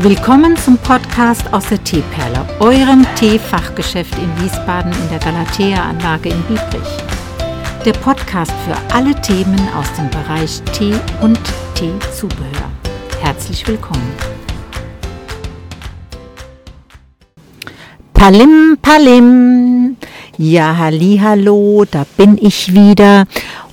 Willkommen zum Podcast aus der Teeperle, eurem Teefachgeschäft in Wiesbaden in der Galatea-Anlage in Biebrich. Der Podcast für alle Themen aus dem Bereich Tee und Teezubehör. Herzlich willkommen. Palim, Palim. Ja, halli, hallo, da bin ich wieder.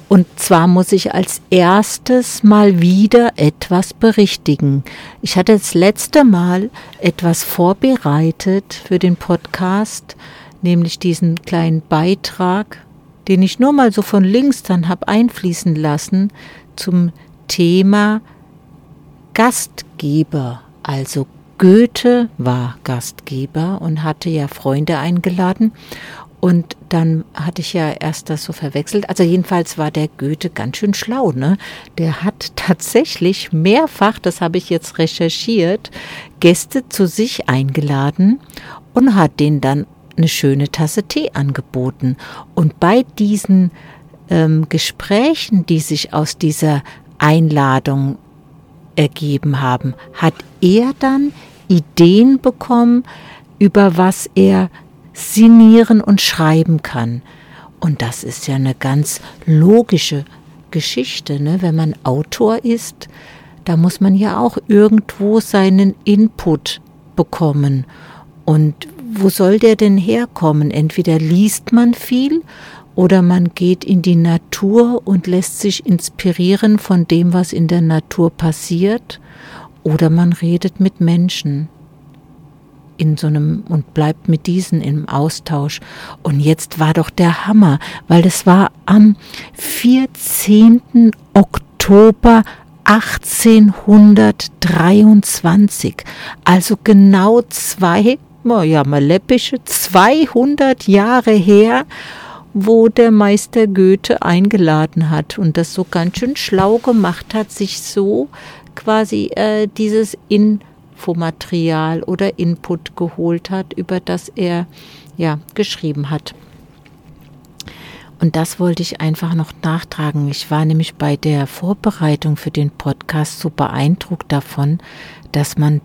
Und zwar muss ich als erstes mal wieder etwas berichtigen. Ich hatte das letzte Mal etwas vorbereitet für den Podcast, nämlich diesen kleinen Beitrag, den ich nur mal so von links dann habe einfließen lassen zum Thema Gastgeber. Also Goethe war Gastgeber und hatte ja Freunde eingeladen und dann hatte ich ja erst das so verwechselt. Also jedenfalls war der Goethe ganz schön schlau, ne? Der hat tatsächlich mehrfach, das habe ich jetzt recherchiert, Gäste zu sich eingeladen und hat denen dann eine schöne Tasse Tee angeboten. Und bei diesen ähm, Gesprächen, die sich aus dieser Einladung ergeben haben, hat er dann Ideen bekommen, über was er sinnieren und schreiben kann. Und das ist ja eine ganz logische Geschichte, ne? wenn man Autor ist, da muss man ja auch irgendwo seinen Input bekommen. Und wo soll der denn herkommen? Entweder liest man viel oder man geht in die Natur und lässt sich inspirieren von dem, was in der Natur passiert, oder man redet mit Menschen in so einem und bleibt mit diesen im Austausch. Und jetzt war doch der Hammer, weil das war am 14. Oktober 1823, also genau zwei, ja mal läppische, 200 Jahre her, wo der Meister Goethe eingeladen hat und das so ganz schön schlau gemacht hat, sich so quasi äh, dieses in Infomaterial oder Input geholt hat, über das er ja geschrieben hat. Und das wollte ich einfach noch nachtragen. Ich war nämlich bei der Vorbereitung für den Podcast so beeindruckt davon, dass man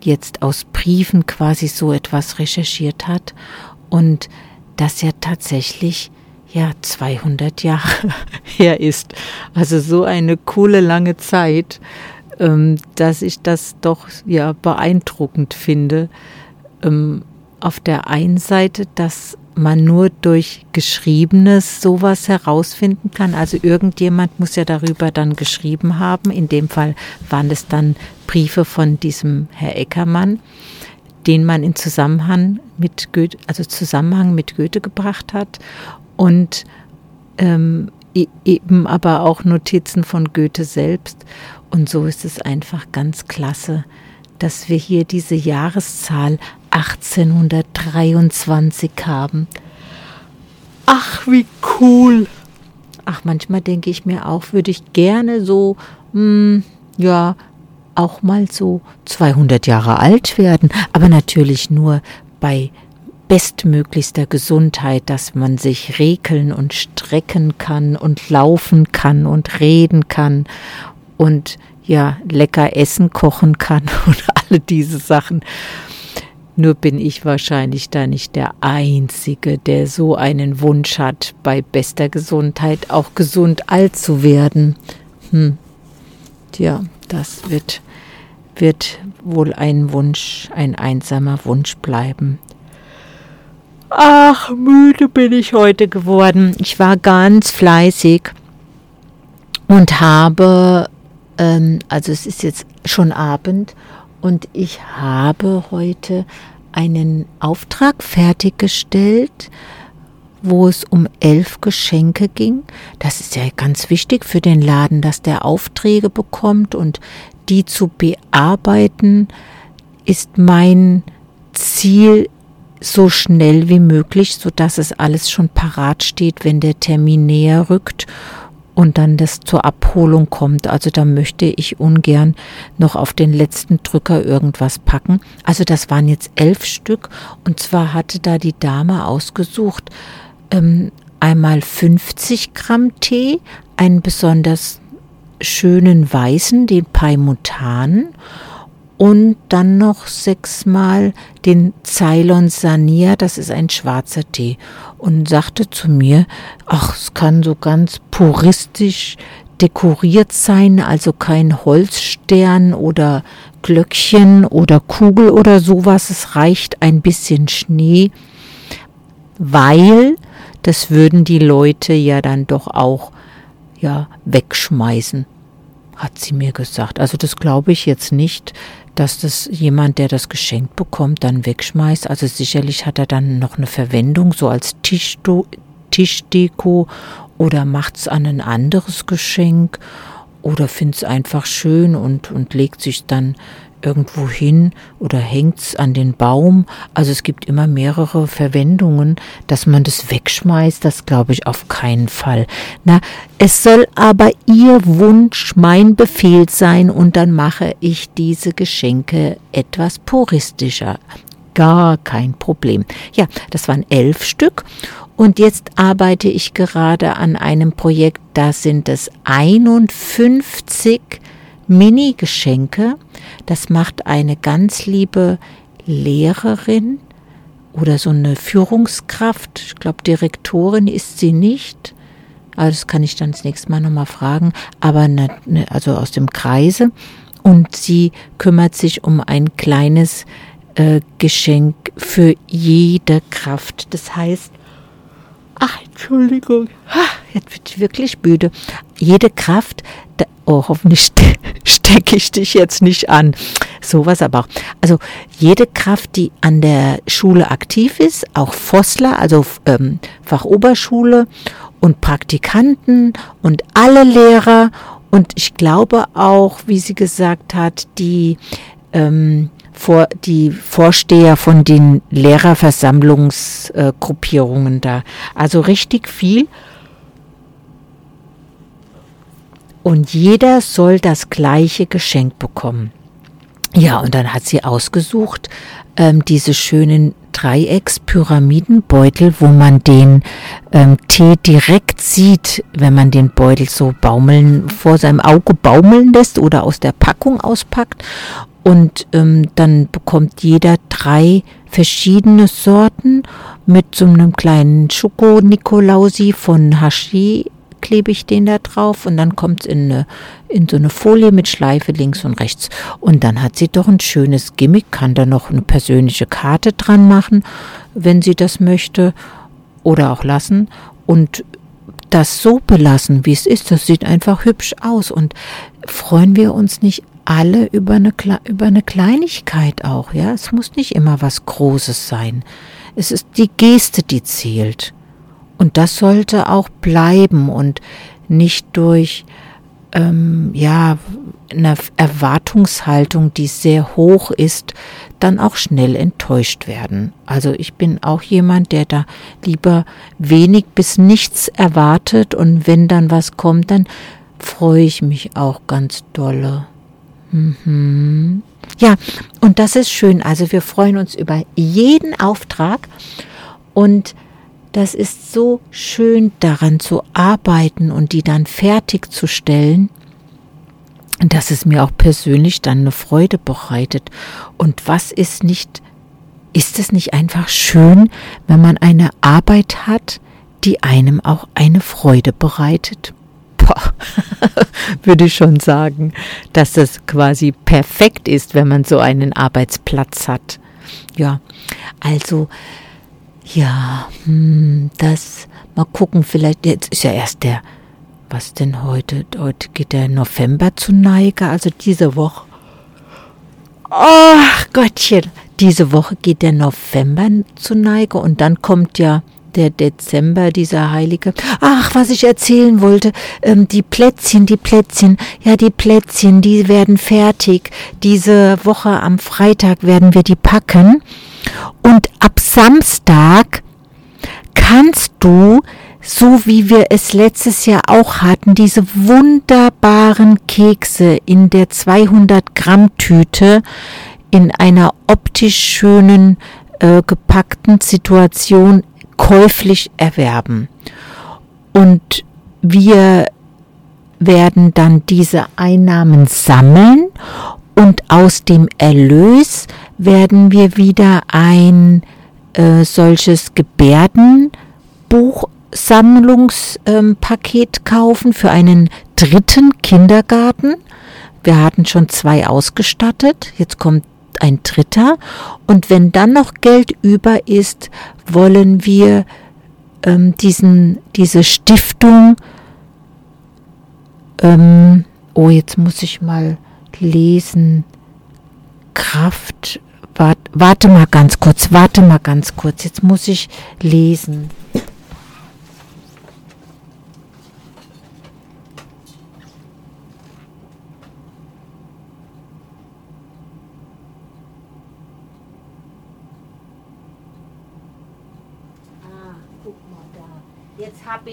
jetzt aus Briefen quasi so etwas recherchiert hat und das ja tatsächlich ja 200 Jahre her ist. Also so eine coole lange Zeit dass ich das doch ja beeindruckend finde. Ähm, auf der einen Seite, dass man nur durch Geschriebenes sowas herausfinden kann. Also irgendjemand muss ja darüber dann geschrieben haben. In dem Fall waren es dann Briefe von diesem Herr Eckermann, den man in Zusammenhang mit Goethe, also Zusammenhang mit Goethe gebracht hat. Und ähm, eben aber auch Notizen von Goethe selbst. Und so ist es einfach ganz klasse, dass wir hier diese Jahreszahl 1823 haben. Ach, wie cool! Ach, manchmal denke ich mir auch, würde ich gerne so, mh, hm, ja, auch mal so 200 Jahre alt werden, aber natürlich nur bei bestmöglichster Gesundheit, dass man sich rekeln und strecken kann und laufen kann und reden kann und ja lecker essen kochen kann und alle diese Sachen. Nur bin ich wahrscheinlich da nicht der Einzige, der so einen Wunsch hat, bei bester Gesundheit auch gesund alt zu werden. Hm. Tja, das wird, wird wohl ein Wunsch, ein einsamer Wunsch bleiben. Ach, müde bin ich heute geworden. Ich war ganz fleißig und habe ähm, also es ist jetzt schon Abend und ich habe heute einen Auftrag fertiggestellt, wo es um elf Geschenke ging. Das ist ja ganz wichtig für den Laden, dass der Aufträge bekommt und die zu bearbeiten, ist mein Ziel so schnell wie möglich, so dass es alles schon parat steht, wenn der Termin näher rückt und dann das zur Abholung kommt. Also da möchte ich ungern noch auf den letzten Drücker irgendwas packen. Also das waren jetzt elf Stück und zwar hatte da die Dame ausgesucht ähm, einmal 50 Gramm Tee, einen besonders schönen weißen, den Paimutan und dann noch sechsmal den Ceylon Sanier, das ist ein schwarzer Tee, und sagte zu mir, ach, es kann so ganz puristisch dekoriert sein, also kein Holzstern oder Glöckchen oder Kugel oder sowas, es reicht ein bisschen Schnee, weil das würden die Leute ja dann doch auch ja wegschmeißen, hat sie mir gesagt. Also das glaube ich jetzt nicht, dass das jemand, der das geschenkt bekommt, dann wegschmeißt. Also sicherlich hat er dann noch eine Verwendung, so als Tischdo Tischdeko oder macht's an ein anderes Geschenk oder find's einfach schön und, und legt sich dann irgendwo hin oder hängt's an den Baum. Also es gibt immer mehrere Verwendungen, dass man das wegschmeißt, das glaube ich auf keinen Fall. Na, es soll aber Ihr Wunsch mein Befehl sein und dann mache ich diese Geschenke etwas puristischer. Gar kein Problem. Ja, das waren elf Stück und jetzt arbeite ich gerade an einem Projekt, da sind es 51 Mini-Geschenke. Das macht eine ganz liebe Lehrerin oder so eine Führungskraft. Ich glaube, Direktorin ist sie nicht. Aber das kann ich dann das nächste Mal nochmal fragen. Aber eine, eine, also aus dem Kreise. Und sie kümmert sich um ein kleines äh, Geschenk für jede Kraft. Das heißt, ach, Entschuldigung, jetzt bin ich wirklich müde. Jede Kraft, oh, hoffentlich stecke ich dich jetzt nicht an. Sowas aber auch. Also jede Kraft, die an der Schule aktiv ist, auch Fossler, also ähm, Fachoberschule und Praktikanten und alle Lehrer und ich glaube auch, wie sie gesagt hat, die ähm, vor, die Vorsteher von den Lehrerversammlungsgruppierungen äh, da. Also richtig viel. Und jeder soll das gleiche Geschenk bekommen. Ja, und dann hat sie ausgesucht, ähm, diese schönen Dreieckspyramidenbeutel, wo man den ähm, Tee direkt sieht, wenn man den Beutel so baumeln, vor seinem Auge baumeln lässt oder aus der Packung auspackt. Und ähm, dann bekommt jeder drei verschiedene Sorten mit so einem kleinen Schoko-Nikolausi von Hashi klebe ich den da drauf und dann kommt es in, in so eine Folie mit Schleife links und rechts. Und dann hat sie doch ein schönes Gimmick, kann da noch eine persönliche Karte dran machen, wenn sie das möchte oder auch lassen. Und das so belassen, wie es ist, das sieht einfach hübsch aus. Und freuen wir uns nicht alle über eine, über eine Kleinigkeit auch, ja. Es muss nicht immer was Großes sein. Es ist die Geste, die zählt. Und das sollte auch bleiben und nicht durch, ähm, ja, eine Erwartungshaltung, die sehr hoch ist, dann auch schnell enttäuscht werden. Also ich bin auch jemand, der da lieber wenig bis nichts erwartet und wenn dann was kommt, dann freue ich mich auch ganz dolle. Mhm. Ja, und das ist schön. Also wir freuen uns über jeden Auftrag und das ist so schön daran zu arbeiten und die dann fertigzustellen, dass es mir auch persönlich dann eine Freude bereitet. Und was ist nicht, ist es nicht einfach schön, wenn man eine Arbeit hat, die einem auch eine Freude bereitet? boah, würde ich schon sagen, dass das quasi perfekt ist, wenn man so einen Arbeitsplatz hat. Ja, also, ja, hm, das, mal gucken, vielleicht, jetzt ist ja erst der, was denn heute? Heute geht der November zu Neige, also diese Woche. Ach Gottchen, diese Woche geht der November zu Neige und dann kommt ja der Dezember, dieser heilige. Ach, was ich erzählen wollte, ähm, die Plätzchen, die Plätzchen, ja, die Plätzchen, die werden fertig. Diese Woche am Freitag werden wir die packen. Und ab Samstag kannst du, so wie wir es letztes Jahr auch hatten, diese wunderbaren Kekse in der 200 Gramm Tüte in einer optisch schönen äh, gepackten Situation käuflich erwerben. Und wir werden dann diese Einnahmen sammeln Und aus dem Erlös werden wir wieder ein äh, solches Gebärdenbuchsammlungspaket ähm, kaufen für einen dritten Kindergarten. Wir hatten schon zwei ausgestattet. Jetzt kommt ein dritter. Und wenn dann noch Geld über ist, wollen wir ähm, diesen, diese Stiftung, ähm, oh, jetzt muss ich mal lesen, Kraft, wart, warte mal ganz kurz, warte mal ganz kurz, jetzt muss ich lesen.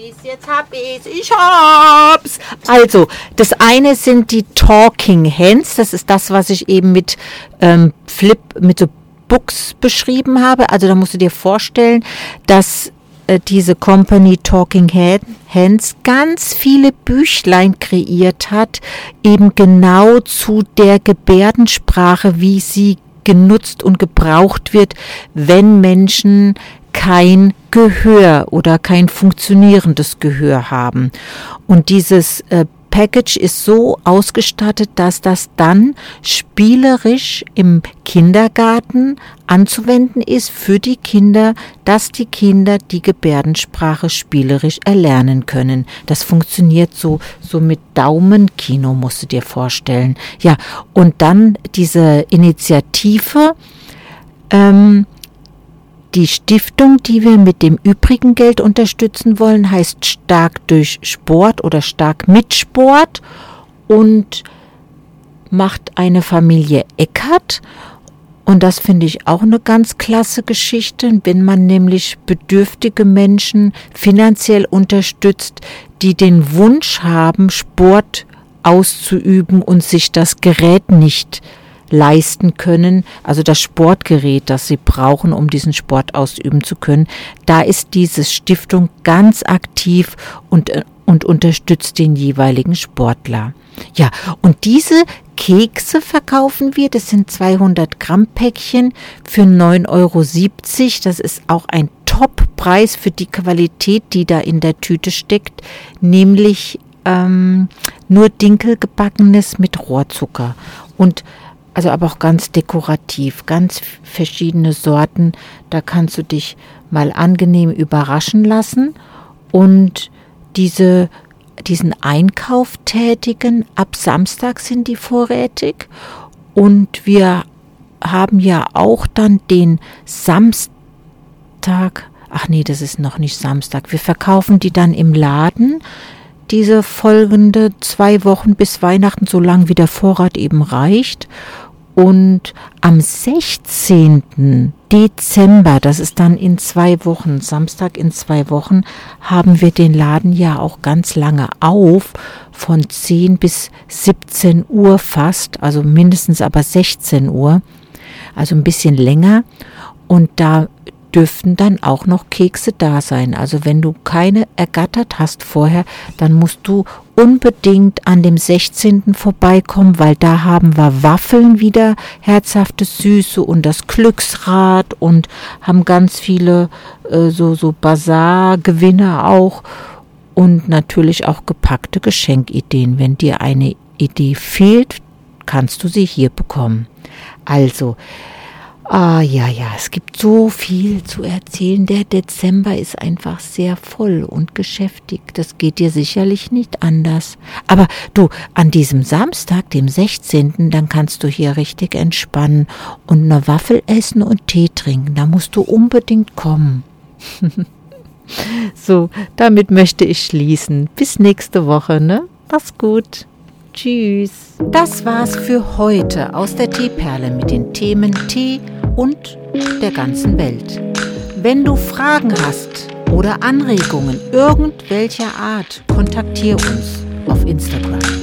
Ich's, jetzt hab ich's, ich hab's. Also, das eine sind die Talking Hands, das ist das, was ich eben mit ähm, Flip, mit so Books beschrieben habe. Also da musst du dir vorstellen, dass äh, diese Company Talking Hands ganz viele Büchlein kreiert hat, eben genau zu der Gebärdensprache, wie sie genutzt und gebraucht wird, wenn Menschen kein Gehör oder kein funktionierendes Gehör haben. Und dieses äh, Package ist so ausgestattet, dass das dann spielerisch im Kindergarten anzuwenden ist für die Kinder, dass die Kinder die Gebärdensprache spielerisch erlernen können. Das funktioniert so, so mit Daumenkino, musst du dir vorstellen. Ja, und dann diese Initiative, ähm, die Stiftung, die wir mit dem übrigen Geld unterstützen wollen, heißt Stark durch Sport oder Stark mit Sport und macht eine Familie Eckert. Und das finde ich auch eine ganz klasse Geschichte, wenn man nämlich bedürftige Menschen finanziell unterstützt, die den Wunsch haben, Sport auszuüben und sich das Gerät nicht leisten können, also das Sportgerät, das sie brauchen, um diesen Sport ausüben zu können. Da ist diese Stiftung ganz aktiv und, äh, und unterstützt den jeweiligen Sportler. Ja, und diese Kekse verkaufen wir. Das sind 200 Gramm Päckchen für 9,70 Euro. Das ist auch ein Top-Preis für die Qualität, die da in der Tüte steckt, nämlich ähm, nur Dinkelgebackenes mit Rohrzucker. Und also aber auch ganz dekorativ, ganz verschiedene Sorten. Da kannst du dich mal angenehm überraschen lassen und diese, diesen Einkauf tätigen. Ab Samstag sind die vorrätig und wir haben ja auch dann den Samstag, ach nee, das ist noch nicht Samstag, wir verkaufen die dann im Laden diese folgende zwei Wochen bis Weihnachten, so lang wie der Vorrat eben reicht. Und am 16. Dezember, das ist dann in zwei Wochen, Samstag in zwei Wochen, haben wir den Laden ja auch ganz lange auf, von 10 bis 17 Uhr fast, also mindestens aber 16 Uhr, also ein bisschen länger. Und da dürften dann auch noch Kekse da sein. Also wenn du keine ergattert hast vorher, dann musst du unbedingt an dem 16. vorbeikommen, weil da haben wir Waffeln wieder, herzhafte Süße und das Glücksrad und haben ganz viele äh, so, so Bazar-Gewinne auch und natürlich auch gepackte Geschenkideen. Wenn dir eine Idee fehlt, kannst du sie hier bekommen. Also, Ah ja, ja, es gibt so viel zu erzählen. Der Dezember ist einfach sehr voll und geschäftig. Das geht dir sicherlich nicht anders. Aber du, an diesem Samstag, dem 16., dann kannst du hier richtig entspannen und eine Waffel essen und Tee trinken. Da musst du unbedingt kommen. so, damit möchte ich schließen. Bis nächste Woche, ne? Mach's gut. Tschüss. Das war's für heute aus der Teeperle mit den Themen Tee und der ganzen Welt. Wenn du Fragen hast oder Anregungen irgendwelcher Art, kontaktiere uns auf Instagram.